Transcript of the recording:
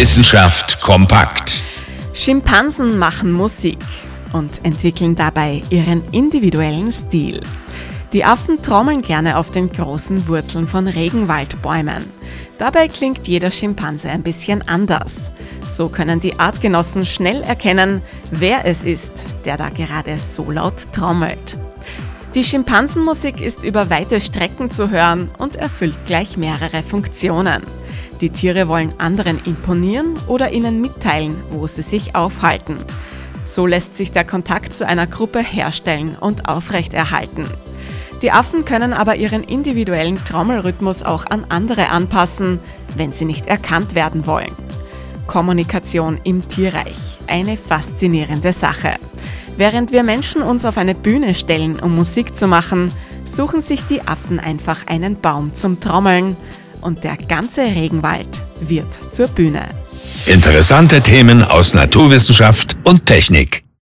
Wissenschaft kompakt. Schimpansen machen Musik und entwickeln dabei ihren individuellen Stil. Die Affen trommeln gerne auf den großen Wurzeln von Regenwaldbäumen. Dabei klingt jeder Schimpanse ein bisschen anders. So können die Artgenossen schnell erkennen, wer es ist, der da gerade so laut trommelt. Die Schimpansenmusik ist über weite Strecken zu hören und erfüllt gleich mehrere Funktionen. Die Tiere wollen anderen imponieren oder ihnen mitteilen, wo sie sich aufhalten. So lässt sich der Kontakt zu einer Gruppe herstellen und aufrechterhalten. Die Affen können aber ihren individuellen Trommelrhythmus auch an andere anpassen, wenn sie nicht erkannt werden wollen. Kommunikation im Tierreich. Eine faszinierende Sache. Während wir Menschen uns auf eine Bühne stellen, um Musik zu machen, suchen sich die Affen einfach einen Baum zum Trommeln und der ganze Regenwald wird zur Bühne. Interessante Themen aus Naturwissenschaft und Technik.